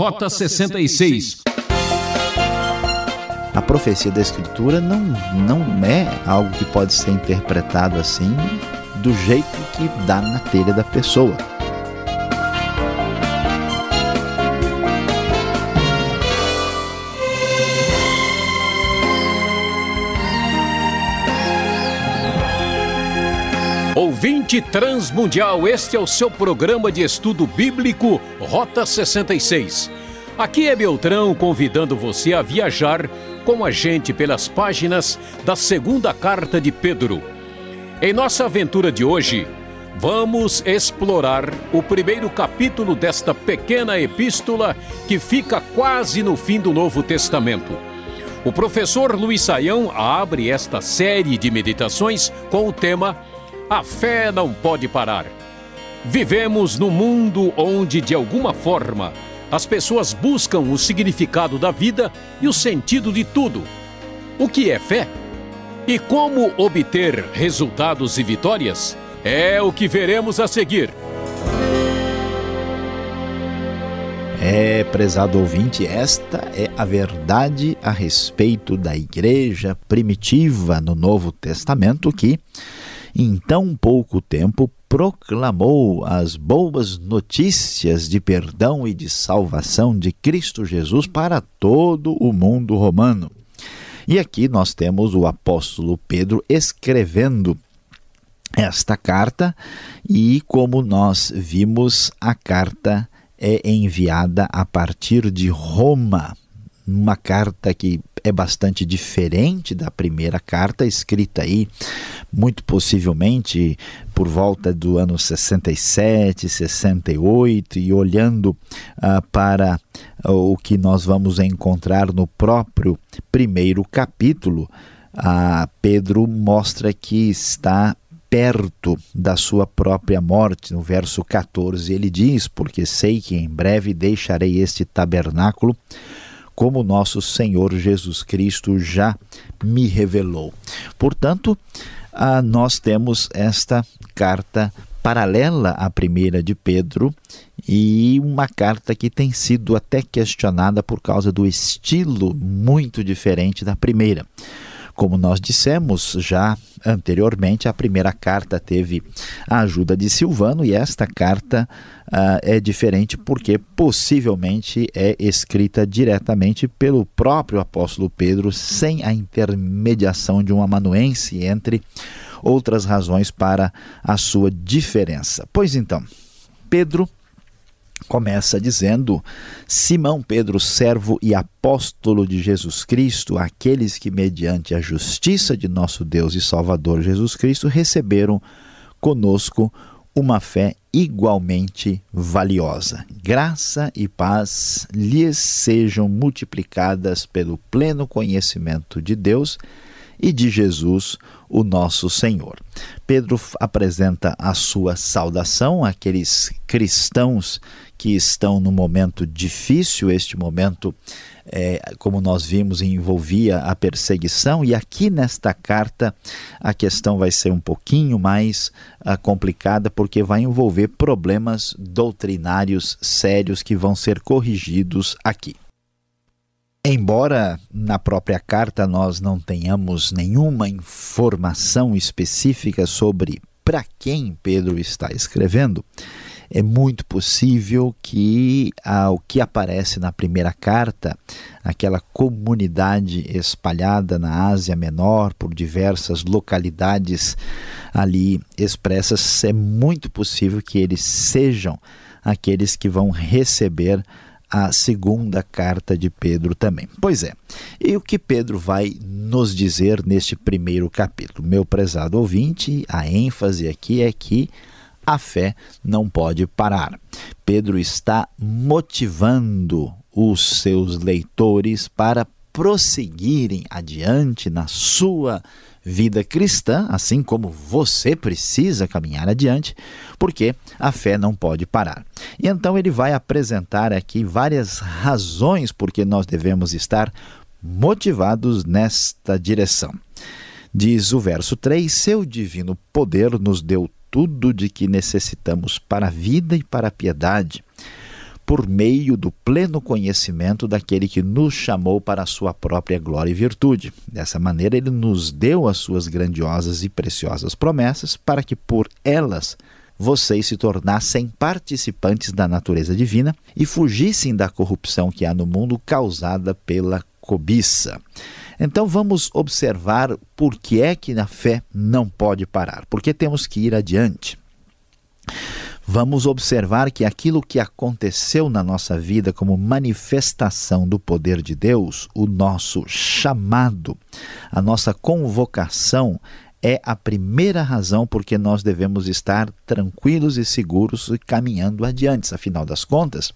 Rota 66. A profecia da Escritura não, não é algo que pode ser interpretado assim do jeito que dá na telha da pessoa. Ouvinte Transmundial, este é o seu programa de estudo bíblico Rota 66. Aqui é Beltrão convidando você a viajar com a gente pelas páginas da segunda carta de Pedro. Em nossa aventura de hoje, vamos explorar o primeiro capítulo desta pequena epístola que fica quase no fim do Novo Testamento. O professor Luiz Saião abre esta série de meditações com o tema A Fé Não Pode Parar. Vivemos num mundo onde, de alguma forma, as pessoas buscam o significado da vida e o sentido de tudo. O que é fé? E como obter resultados e vitórias? É o que veremos a seguir. É, prezado ouvinte, esta é a verdade a respeito da igreja primitiva no Novo Testamento que, em tão pouco tempo, proclamou as boas notícias de perdão e de salvação de Cristo Jesus para todo o mundo romano. E aqui nós temos o apóstolo Pedro escrevendo esta carta, e como nós vimos, a carta é enviada a partir de Roma, uma carta que é bastante diferente da primeira carta, escrita aí, muito possivelmente por volta do ano 67, 68, e olhando uh, para uh, o que nós vamos encontrar no próprio primeiro capítulo, uh, Pedro mostra que está perto da sua própria morte. No verso 14, ele diz: Porque sei que em breve deixarei este tabernáculo como nosso Senhor Jesus Cristo já me revelou. Portanto, ah, nós temos esta carta paralela à primeira de Pedro e uma carta que tem sido até questionada por causa do estilo muito diferente da primeira. Como nós dissemos já anteriormente, a primeira carta teve a ajuda de Silvano e esta carta uh, é diferente porque possivelmente é escrita diretamente pelo próprio apóstolo Pedro, sem a intermediação de um amanuense, entre outras razões para a sua diferença. Pois então, Pedro começa dizendo: Simão Pedro, servo e apóstolo de Jesus Cristo, aqueles que, mediante a justiça de nosso Deus e Salvador Jesus Cristo, receberam conosco uma fé igualmente valiosa. Graça e paz lhes sejam multiplicadas pelo pleno conhecimento de Deus e de Jesus, o nosso Senhor. Pedro apresenta a sua saudação àqueles cristãos que estão no momento difícil, este momento, é, como nós vimos, envolvia a perseguição, e aqui nesta carta a questão vai ser um pouquinho mais uh, complicada, porque vai envolver problemas doutrinários sérios que vão ser corrigidos aqui. Embora na própria carta nós não tenhamos nenhuma informação específica sobre para quem Pedro está escrevendo, é muito possível que ah, o que aparece na primeira carta, aquela comunidade espalhada na Ásia Menor por diversas localidades ali expressas, é muito possível que eles sejam aqueles que vão receber a segunda carta de Pedro também. Pois é, e o que Pedro vai nos dizer neste primeiro capítulo? Meu prezado ouvinte, a ênfase aqui é que a fé não pode parar. Pedro está motivando os seus leitores para prosseguirem adiante na sua vida cristã, assim como você precisa caminhar adiante, porque a fé não pode parar. E então ele vai apresentar aqui várias razões por que nós devemos estar motivados nesta direção. Diz o verso 3: Seu divino poder nos deu tudo de que necessitamos para a vida e para a piedade. por meio do pleno conhecimento daquele que nos chamou para a sua própria glória e virtude. Dessa maneira, ele nos deu as suas grandiosas e preciosas promessas para que por elas vocês se tornassem participantes da natureza divina e fugissem da corrupção que há no mundo causada pela cobiça. Então vamos observar por que é que a fé não pode parar, porque temos que ir adiante. Vamos observar que aquilo que aconteceu na nossa vida como manifestação do poder de Deus, o nosso chamado, a nossa convocação, é a primeira razão porque nós devemos estar tranquilos e seguros e caminhando adiante. Afinal das contas,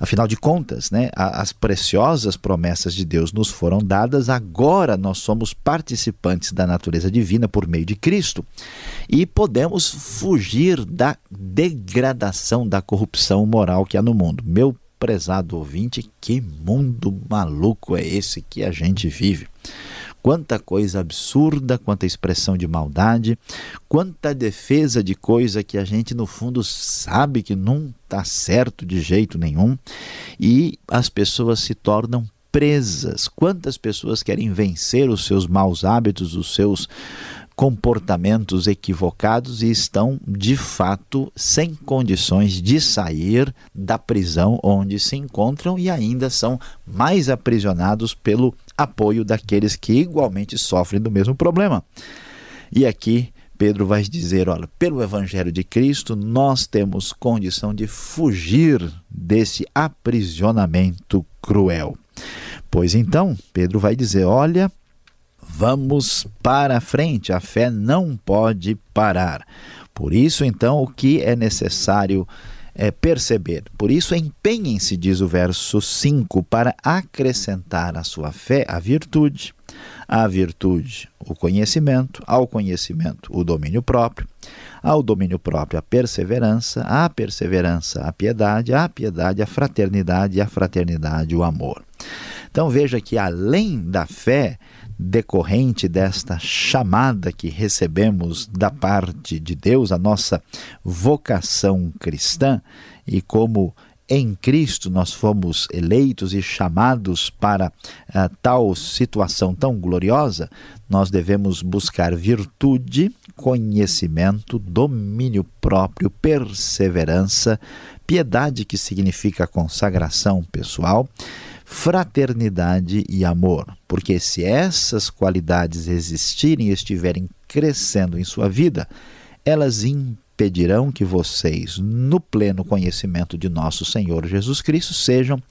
afinal de contas, né, as preciosas promessas de Deus nos foram dadas, agora nós somos participantes da natureza divina por meio de Cristo e podemos fugir da degradação, da corrupção moral que há no mundo. Meu prezado ouvinte, que mundo maluco é esse que a gente vive? Quanta coisa absurda, quanta expressão de maldade, quanta defesa de coisa que a gente no fundo sabe que não está certo de jeito nenhum e as pessoas se tornam presas. Quantas pessoas querem vencer os seus maus hábitos, os seus comportamentos equivocados e estão, de fato, sem condições de sair da prisão onde se encontram e ainda são mais aprisionados pelo apoio daqueles que igualmente sofrem do mesmo problema. E aqui Pedro vai dizer: olha, pelo Evangelho de Cristo, nós temos condição de fugir desse aprisionamento cruel. Pois então, Pedro vai dizer: olha, Vamos para frente, a fé não pode parar. Por isso, então, o que é necessário é perceber. Por isso, empenhem-se, diz o verso 5, para acrescentar à sua fé a virtude, à virtude o conhecimento, ao conhecimento o domínio próprio, ao domínio próprio a perseverança, à perseverança a piedade, à piedade a fraternidade e à fraternidade o amor. Então veja que além da fé, decorrente desta chamada que recebemos da parte de Deus, a nossa vocação cristã, e como em Cristo nós fomos eleitos e chamados para uh, tal situação tão gloriosa, nós devemos buscar virtude, conhecimento, domínio próprio, perseverança, piedade, que significa consagração pessoal fraternidade e amor. Porque se essas qualidades existirem e estiverem crescendo em sua vida, elas impedirão que vocês, no pleno conhecimento de nosso Senhor Jesus Cristo, sejam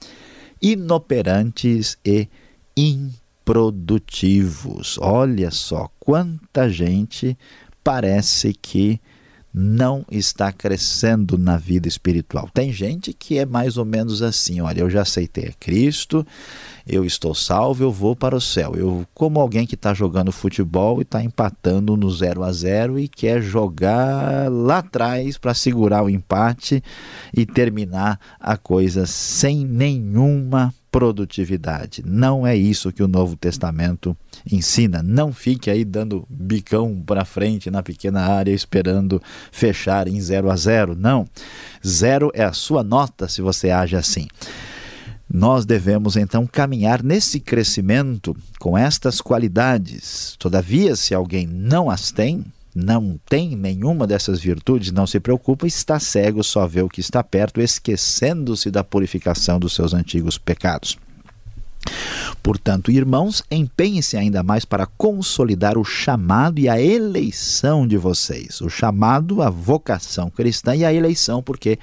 inoperantes e improdutivos. Olha só quanta gente parece que não está crescendo na vida espiritual. Tem gente que é mais ou menos assim: olha, eu já aceitei a Cristo, eu estou salvo, eu vou para o céu. Eu, como alguém que está jogando futebol e está empatando no 0 a 0 e quer jogar lá atrás para segurar o empate e terminar a coisa sem nenhuma produtividade. Não é isso que o Novo Testamento ensina. Não fique aí dando bicão para frente na pequena área esperando fechar em 0 a 0. Não. Zero é a sua nota se você age assim. Nós devemos então caminhar nesse crescimento com estas qualidades. Todavia, se alguém não as tem, não tem nenhuma dessas virtudes, não se preocupa, está cego, só vê o que está perto, esquecendo-se da purificação dos seus antigos pecados. Portanto, irmãos, empenhem-se ainda mais para consolidar o chamado e a eleição de vocês. O chamado, a vocação cristã e a eleição, porque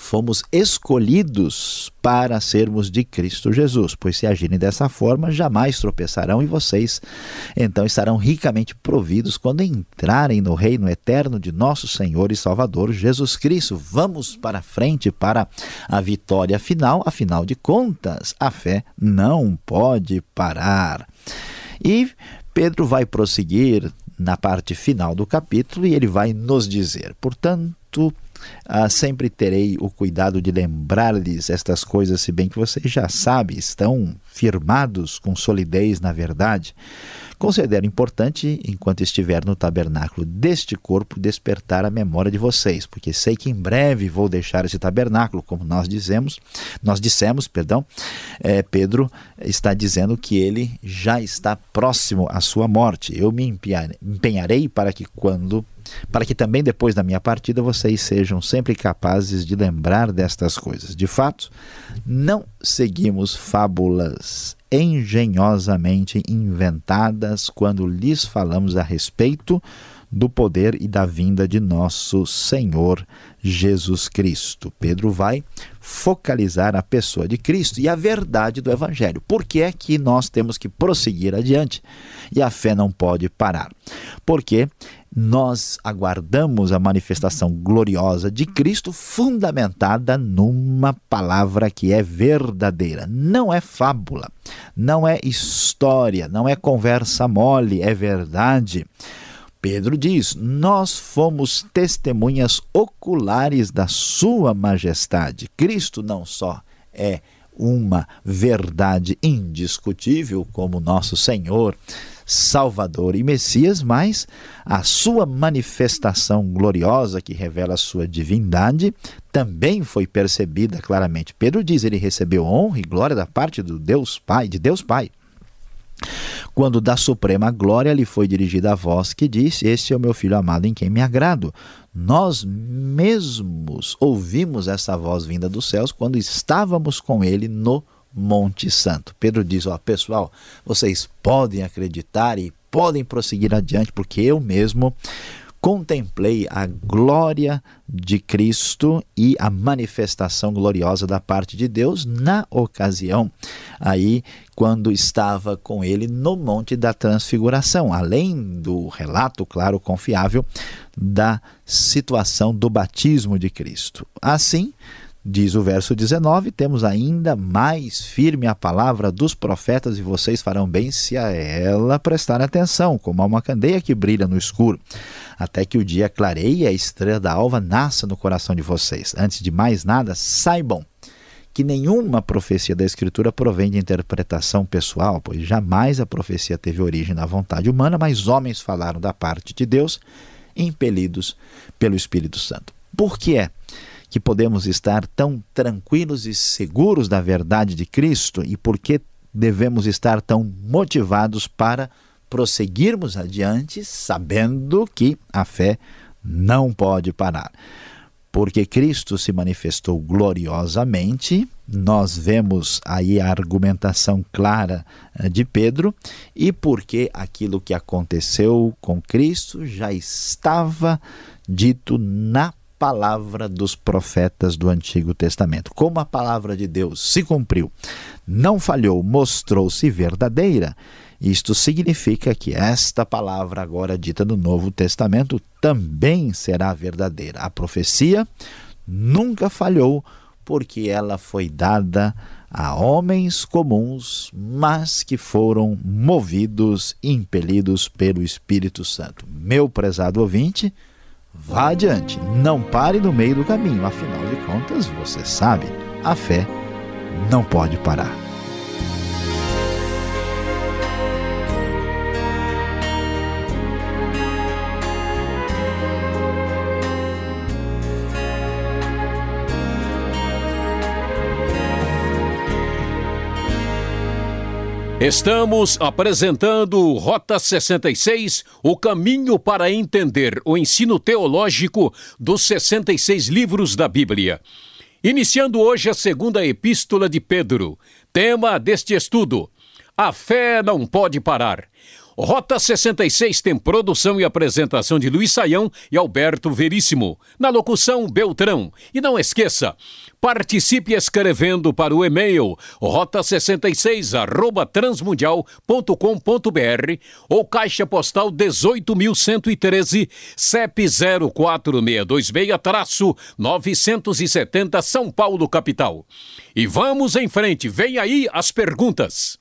fomos escolhidos para sermos de Cristo Jesus, pois se agirem dessa forma, jamais tropeçarão e vocês então estarão ricamente providos quando entrarem no reino eterno de nosso Senhor e Salvador Jesus Cristo. Vamos para frente para a vitória final, afinal de contas, a fé não pode parar. E Pedro vai prosseguir na parte final do capítulo e ele vai nos dizer: portanto, ah, sempre terei o cuidado de lembrar-lhes estas coisas, se bem que vocês já sabem, estão firmados com solidez na verdade. Considero importante, enquanto estiver no tabernáculo deste corpo, despertar a memória de vocês, porque sei que em breve vou deixar esse tabernáculo, como nós dizemos, nós dissemos, perdão, é, Pedro está dizendo que ele já está próximo à sua morte. Eu me empenharei para que quando para que também depois da minha partida vocês sejam sempre capazes de lembrar destas coisas. De fato, não seguimos fábulas engenhosamente inventadas quando lhes falamos a respeito do poder e da vinda de nosso Senhor Jesus Cristo. Pedro vai focalizar a pessoa de Cristo e a verdade do Evangelho. Por que é que nós temos que prosseguir adiante e a fé não pode parar? Porque nós aguardamos a manifestação gloriosa de Cristo fundamentada numa palavra que é verdadeira. Não é fábula, não é história, não é conversa mole, é verdade. Pedro diz: Nós fomos testemunhas oculares da Sua Majestade. Cristo não só é uma verdade indiscutível como nosso Senhor, Salvador e Messias, mas a sua manifestação gloriosa que revela a sua divindade também foi percebida claramente. Pedro diz: ele recebeu honra e glória da parte do Deus Pai, de Deus Pai. Quando da suprema glória lhe foi dirigida a voz que disse: Este é o meu filho amado em quem me agrado. Nós mesmos ouvimos essa voz vinda dos céus quando estávamos com ele no Monte Santo. Pedro diz: Ó, pessoal, vocês podem acreditar e podem prosseguir adiante, porque eu mesmo contemplei a glória de Cristo e a manifestação gloriosa da parte de Deus na ocasião aí quando estava com ele no Monte da Transfiguração, além do relato claro confiável da situação do batismo de Cristo. Assim, Diz o verso 19: Temos ainda mais firme a palavra dos profetas, e vocês farão bem se a ela prestarem atenção, como a uma candeia que brilha no escuro, até que o dia clareie e a estrela da alva nasça no coração de vocês. Antes de mais nada, saibam que nenhuma profecia da Escritura provém de interpretação pessoal, pois jamais a profecia teve origem na vontade humana, mas homens falaram da parte de Deus, impelidos pelo Espírito Santo. Por que é? Que podemos estar tão tranquilos e seguros da verdade de Cristo e por que devemos estar tão motivados para prosseguirmos adiante, sabendo que a fé não pode parar. Porque Cristo se manifestou gloriosamente, nós vemos aí a argumentação clara eh, de Pedro, e porque aquilo que aconteceu com Cristo já estava dito na palavra dos profetas do Antigo Testamento. Como a palavra de Deus se cumpriu, não falhou, mostrou-se verdadeira, isto significa que esta palavra, agora dita no Novo Testamento, também será verdadeira. A profecia nunca falhou, porque ela foi dada a homens comuns, mas que foram movidos, impelidos pelo Espírito Santo. Meu prezado ouvinte, Vá adiante, não pare no meio do caminho, afinal de contas, você sabe, a fé não pode parar. Estamos apresentando Rota 66, o caminho para entender o ensino teológico dos 66 livros da Bíblia. Iniciando hoje a segunda epístola de Pedro. Tema deste estudo: A fé não pode parar. Rota 66 tem produção e apresentação de Luiz Saião e Alberto Veríssimo. Na locução, Beltrão. E não esqueça, participe escrevendo para o e-mail rota66 arroba transmundial.com.br ou caixa postal 18.113 CEP 04626-970 São Paulo, capital. E vamos em frente, vem aí as perguntas.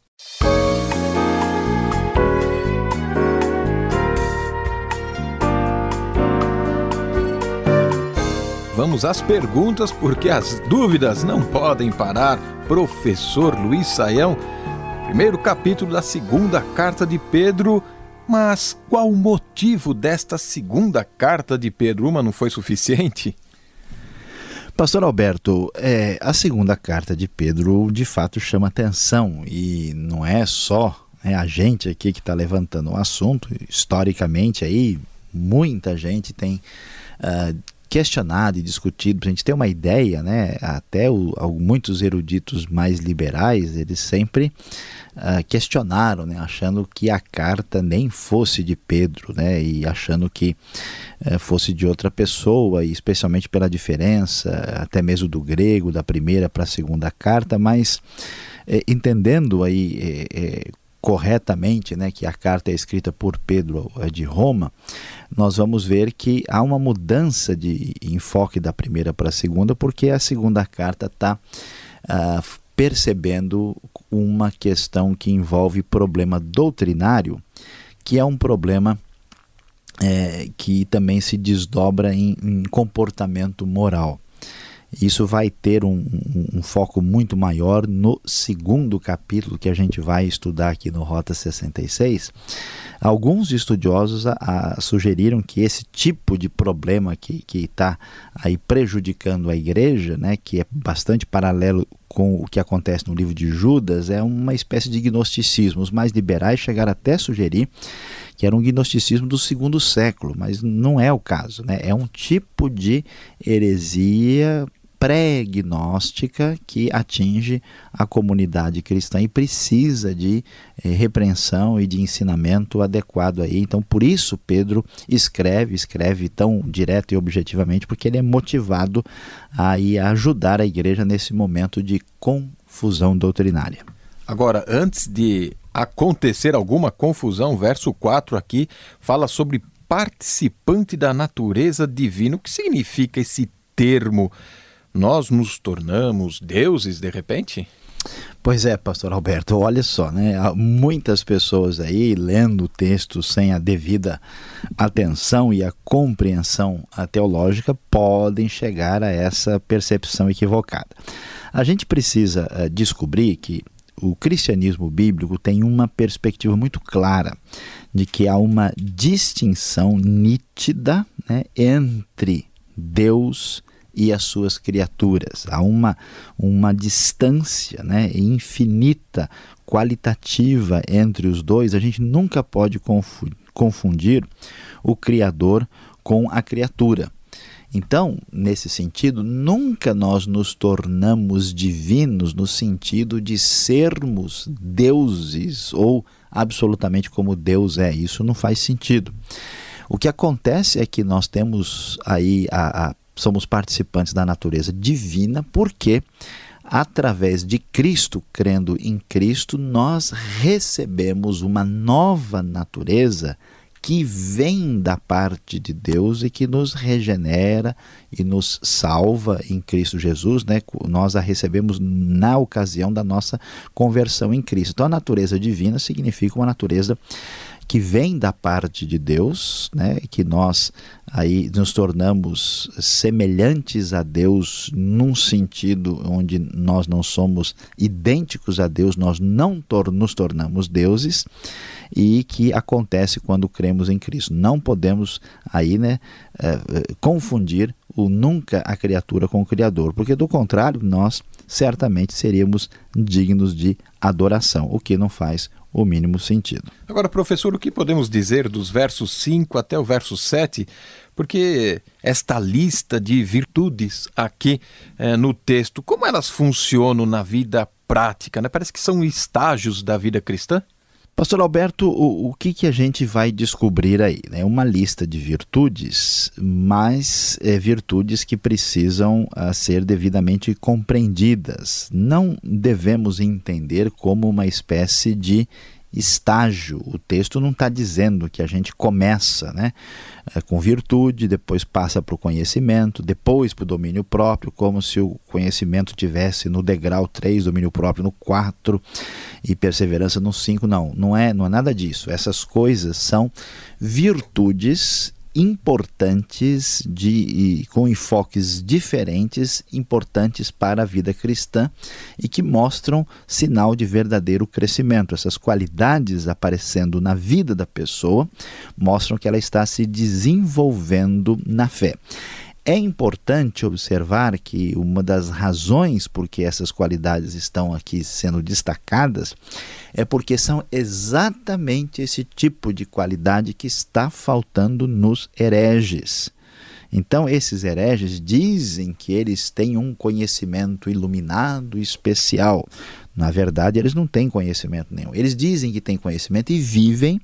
Vamos às perguntas, porque as dúvidas não podem parar. Professor Luiz Saião, Primeiro capítulo da segunda carta de Pedro. Mas qual o motivo desta segunda carta de Pedro? Uma não foi suficiente? Pastor Alberto, é, a segunda carta de Pedro de fato chama atenção e não é só né, a gente aqui que está levantando o assunto. Historicamente, aí muita gente tem uh, questionado e discutido, para a gente ter uma ideia, né, até o, muitos eruditos mais liberais, eles sempre uh, questionaram, né, achando que a carta nem fosse de Pedro, né, e achando que uh, fosse de outra pessoa, e especialmente pela diferença, até mesmo do grego, da primeira para a segunda carta, mas eh, entendendo aí eh, corretamente, né, que a carta é escrita por Pedro de Roma, nós vamos ver que há uma mudança de enfoque da primeira para a segunda, porque a segunda carta está ah, percebendo uma questão que envolve problema doutrinário, que é um problema é, que também se desdobra em, em comportamento moral. Isso vai ter um, um, um, foco muito maior no segundo capítulo que a gente vai estudar aqui no Rota 66. Alguns estudiosos a, a, sugeriram que esse tipo de problema que está aí prejudicando a igreja, né, que é bastante paralelo com o que acontece no livro de Judas, é uma espécie de gnosticismo. Os mais liberais chegaram até a sugerir que era um gnosticismo do segundo século, mas não é o caso. Né? É um tipo de heresia pré-gnóstica que atinge a comunidade cristã e precisa de eh, repreensão e de ensinamento adequado aí. Então, por isso Pedro escreve, escreve tão direto e objetivamente, porque ele é motivado a, a ajudar a igreja nesse momento de confusão doutrinária. Agora, antes de acontecer alguma confusão, verso 4 aqui fala sobre participante da natureza divina. O que significa esse termo? Nós nos tornamos deuses de repente? Pois é, pastor Alberto, olha só, né? Há muitas pessoas aí lendo o texto sem a devida atenção e a compreensão teológica podem chegar a essa percepção equivocada. A gente precisa uh, descobrir que o cristianismo bíblico tem uma perspectiva muito clara de que há uma distinção nítida né, entre Deus e as suas criaturas. Há uma, uma distância né, infinita, qualitativa entre os dois. A gente nunca pode confundir o Criador com a criatura. Então, nesse sentido, nunca nós nos tornamos divinos no sentido de sermos deuses ou absolutamente como Deus é. Isso não faz sentido. O que acontece é que nós temos aí a, a somos participantes da natureza divina, porque através de Cristo, crendo em Cristo, nós recebemos uma nova natureza que vem da parte de Deus e que nos regenera e nos salva em Cristo Jesus, né? Nós a recebemos na ocasião da nossa conversão em Cristo. Então a natureza divina significa uma natureza que vem da parte de Deus, né, que nós aí nos tornamos semelhantes a Deus num sentido onde nós não somos idênticos a Deus, nós não tor nos tornamos deuses e que acontece quando cremos em Cristo. Não podemos aí, né, uh, confundir o nunca a criatura com o Criador, porque do contrário nós certamente seríamos dignos de adoração, o que não faz o mínimo sentido. Agora, professor, o que podemos dizer dos versos 5 até o verso 7? Porque esta lista de virtudes aqui é, no texto, como elas funcionam na vida prática? Né? Parece que são estágios da vida cristã. Pastor Alberto, o, o que, que a gente vai descobrir aí? É né? uma lista de virtudes, mas é, virtudes que precisam uh, ser devidamente compreendidas. Não devemos entender como uma espécie de estágio. O texto não está dizendo que a gente começa né, é, com virtude, depois passa para o conhecimento, depois para o domínio próprio, como se o conhecimento tivesse no degrau 3, domínio próprio no 4 e perseverança no 5. Não, não é, não é nada disso. Essas coisas são virtudes importantes de, com enfoques diferentes, importantes para a vida cristã e que mostram sinal de verdadeiro crescimento. Essas qualidades aparecendo na vida da pessoa mostram que ela está se desenvolvendo na fé. É importante observar que uma das razões por que essas qualidades estão aqui sendo destacadas é porque são exatamente esse tipo de qualidade que está faltando nos hereges. Então, esses hereges dizem que eles têm um conhecimento iluminado especial. Na verdade, eles não têm conhecimento nenhum. Eles dizem que têm conhecimento e vivem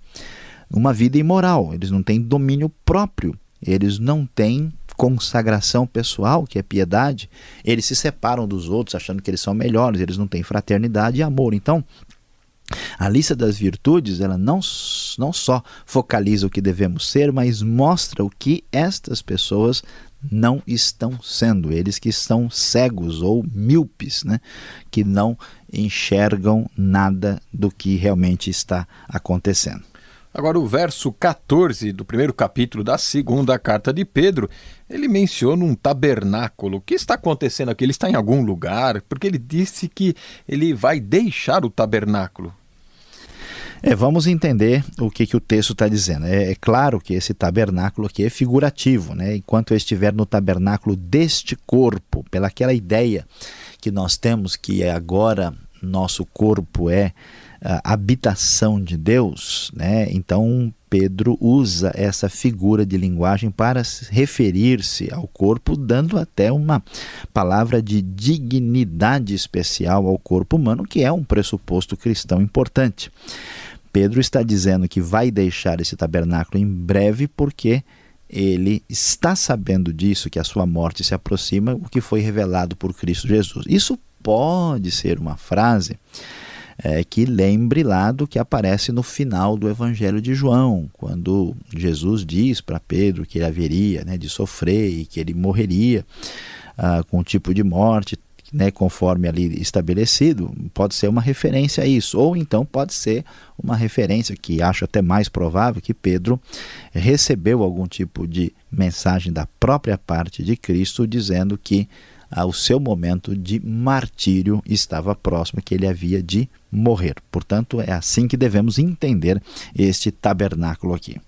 uma vida imoral. Eles não têm domínio próprio. Eles não têm consagração pessoal, que é piedade, eles se separam dos outros achando que eles são melhores, eles não têm fraternidade e amor. Então, a lista das virtudes, ela não, não só focaliza o que devemos ser, mas mostra o que estas pessoas não estão sendo, eles que estão cegos ou míopes, né? que não enxergam nada do que realmente está acontecendo. Agora, o verso 14 do primeiro capítulo da segunda carta de Pedro, ele menciona um tabernáculo. O que está acontecendo aqui? Ele está em algum lugar? Porque ele disse que ele vai deixar o tabernáculo. É, vamos entender o que, que o texto está dizendo. É, é, claro que esse tabernáculo aqui é figurativo, né? Enquanto eu estiver no tabernáculo deste corpo, pelaquela ideia que nós temos que agora nosso corpo é habitação de Deus, né? Então Pedro usa essa figura de linguagem para referir-se ao corpo, dando até uma palavra de dignidade especial ao corpo humano, que é um pressuposto cristão importante. Pedro está dizendo que vai deixar esse tabernáculo em breve porque ele está sabendo disso, que a sua morte se aproxima, o que foi revelado por Cristo Jesus. Isso pode ser uma frase é, que lembre lá do que aparece no final do Evangelho de João, quando Jesus diz para Pedro que ele haveria né, de sofrer e que ele morreria ah, com um tipo de morte né, conforme ali estabelecido, pode ser uma referência a isso, ou então pode ser uma referência que acho até mais provável que Pedro recebeu algum tipo de mensagem da própria parte de Cristo dizendo que o seu momento de martírio estava próximo, que ele havia de morrer. Portanto, é assim que devemos entender este tabernáculo aqui.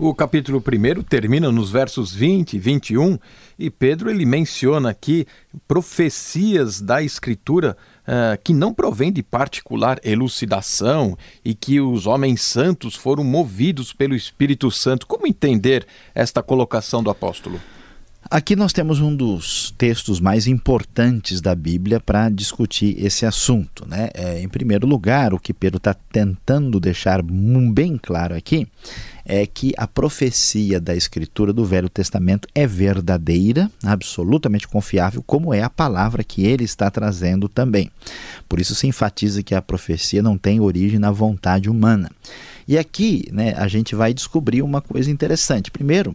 O capítulo 1 termina nos versos 20 e 21 e Pedro ele menciona aqui profecias da Escritura uh, que não provém de particular elucidação e que os homens santos foram movidos pelo Espírito Santo. Como entender esta colocação do apóstolo? Aqui nós temos um dos textos mais importantes da Bíblia para discutir esse assunto. Né? É, em primeiro lugar, o que Pedro está tentando deixar bem claro aqui é que a profecia da Escritura do Velho Testamento é verdadeira, absolutamente confiável, como é a palavra que ele está trazendo também. Por isso se enfatiza que a profecia não tem origem na vontade humana. E aqui né, a gente vai descobrir uma coisa interessante. Primeiro,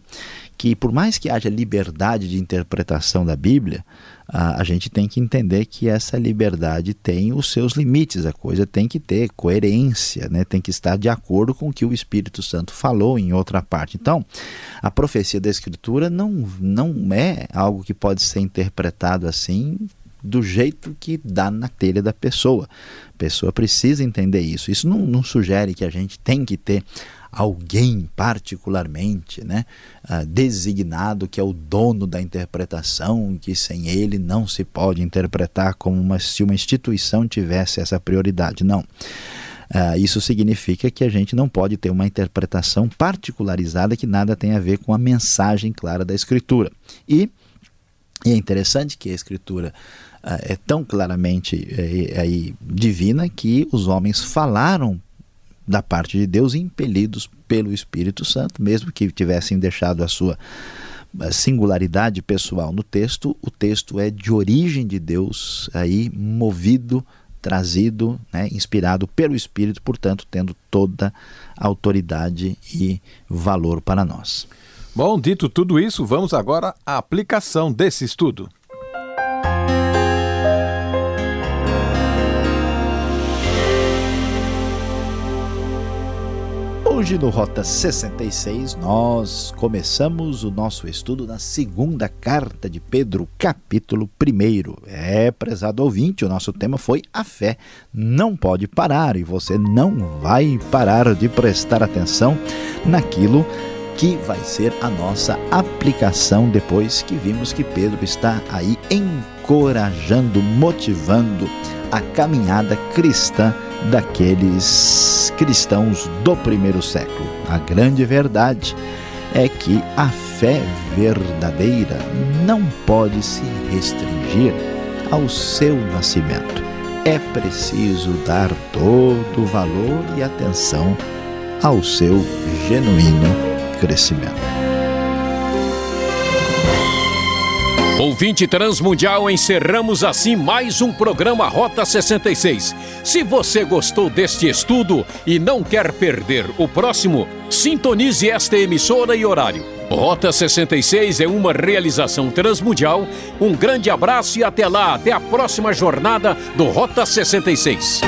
que por mais que haja liberdade de interpretação da Bíblia, a, a, gente tem que entender que essa liberdade tem os seus limites, a coisa tem que ter coerência, né? tem que estar de acordo com o que o Espírito Santo falou em outra parte. Então, a profecia da Escritura não, não é algo que pode ser interpretado assim do jeito que dá na telha da pessoa. A pessoa precisa entender isso. Isso não, não sugere que a gente tem que ter alguém particularmente né, uh, designado que é o dono da interpretação, que sem ele não se pode interpretar como uma, se uma instituição tivesse essa prioridade. Não. Uh, isso significa que a gente não pode ter uma interpretação particularizada que nada tem a ver com a mensagem clara da Escritura. E, e é interessante que a Escritura uh, é tão claramente é, é, divina que os homens falaram da parte de Deus, impelidos pelo Espírito Santo, mesmo que tivessem deixado a sua singularidade pessoal no texto, o texto é de origem de Deus, aí movido, trazido, né, inspirado pelo Espírito, portanto, tendo toda autoridade e valor para nós. Bom, dito tudo isso, vamos agora à aplicação desse estudo. Hoje no Rota 66 nós começamos o nosso estudo na segunda carta de Pedro, capítulo 1. É, prezado ouvinte, o nosso tema foi a fé não pode parar e você não vai parar de prestar atenção naquilo que vai ser a nossa aplicação depois que vimos que Pedro está aí encorajando, motivando a caminhada cristã daqueles cristãos do primeiro século. A grande verdade é que a fé verdadeira não pode se restringir ao seu nascimento. É preciso dar todo o valor e atenção ao seu genuíno crescimento. Ouvinte Transmundial, encerramos assim mais um programa Rota 66. Se você gostou deste estudo e não quer perder o próximo, sintonize esta emissora e horário. Rota 66 é uma realização transmundial. Um grande abraço e até lá, até a próxima jornada do Rota 66.